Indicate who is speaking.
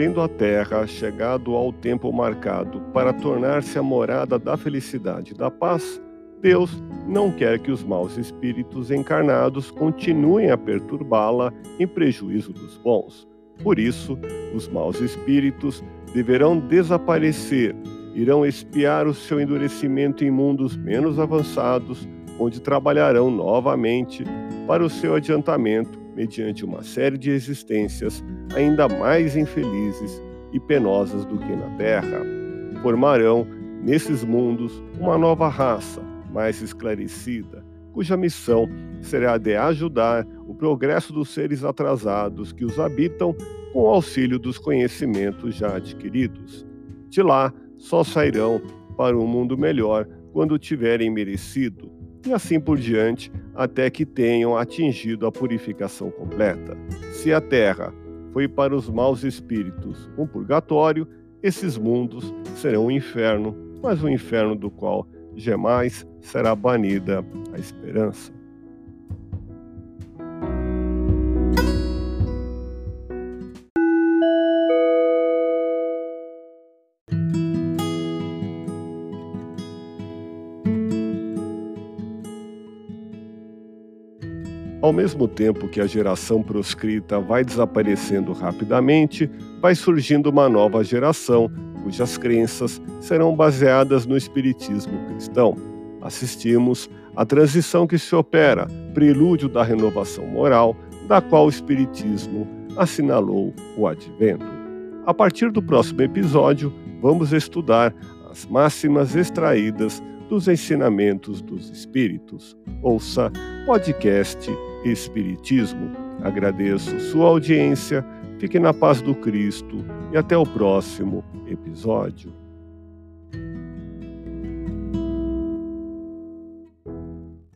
Speaker 1: Tendo a terra chegado ao tempo marcado para tornar-se a morada da felicidade e da paz, Deus não quer que os maus espíritos encarnados continuem a perturbá-la em prejuízo dos bons. Por isso, os maus espíritos deverão desaparecer, irão espiar o seu endurecimento em mundos menos avançados, onde trabalharão novamente para o seu adiantamento mediante uma série de existências ainda mais infelizes e penosas do que na Terra. Formarão, nesses mundos, uma nova raça, mais esclarecida, cuja missão será de ajudar o progresso dos seres atrasados que os habitam com auxílio dos conhecimentos já adquiridos. De lá, só sairão para um mundo melhor quando tiverem merecido e assim por diante, até que tenham atingido a purificação completa. Se a terra foi para os maus espíritos um purgatório, esses mundos serão um inferno, mas um inferno do qual jamais será banida a esperança. Ao mesmo tempo que a geração proscrita vai desaparecendo rapidamente, vai surgindo uma nova geração cujas crenças serão baseadas no espiritismo cristão. Assistimos à transição que se opera, prelúdio da renovação moral, da qual o espiritismo assinalou o advento. A partir do próximo episódio, vamos estudar as máximas extraídas dos ensinamentos dos espíritos. Ouça podcast Espiritismo. Agradeço sua audiência, fique na paz do Cristo e até o próximo episódio.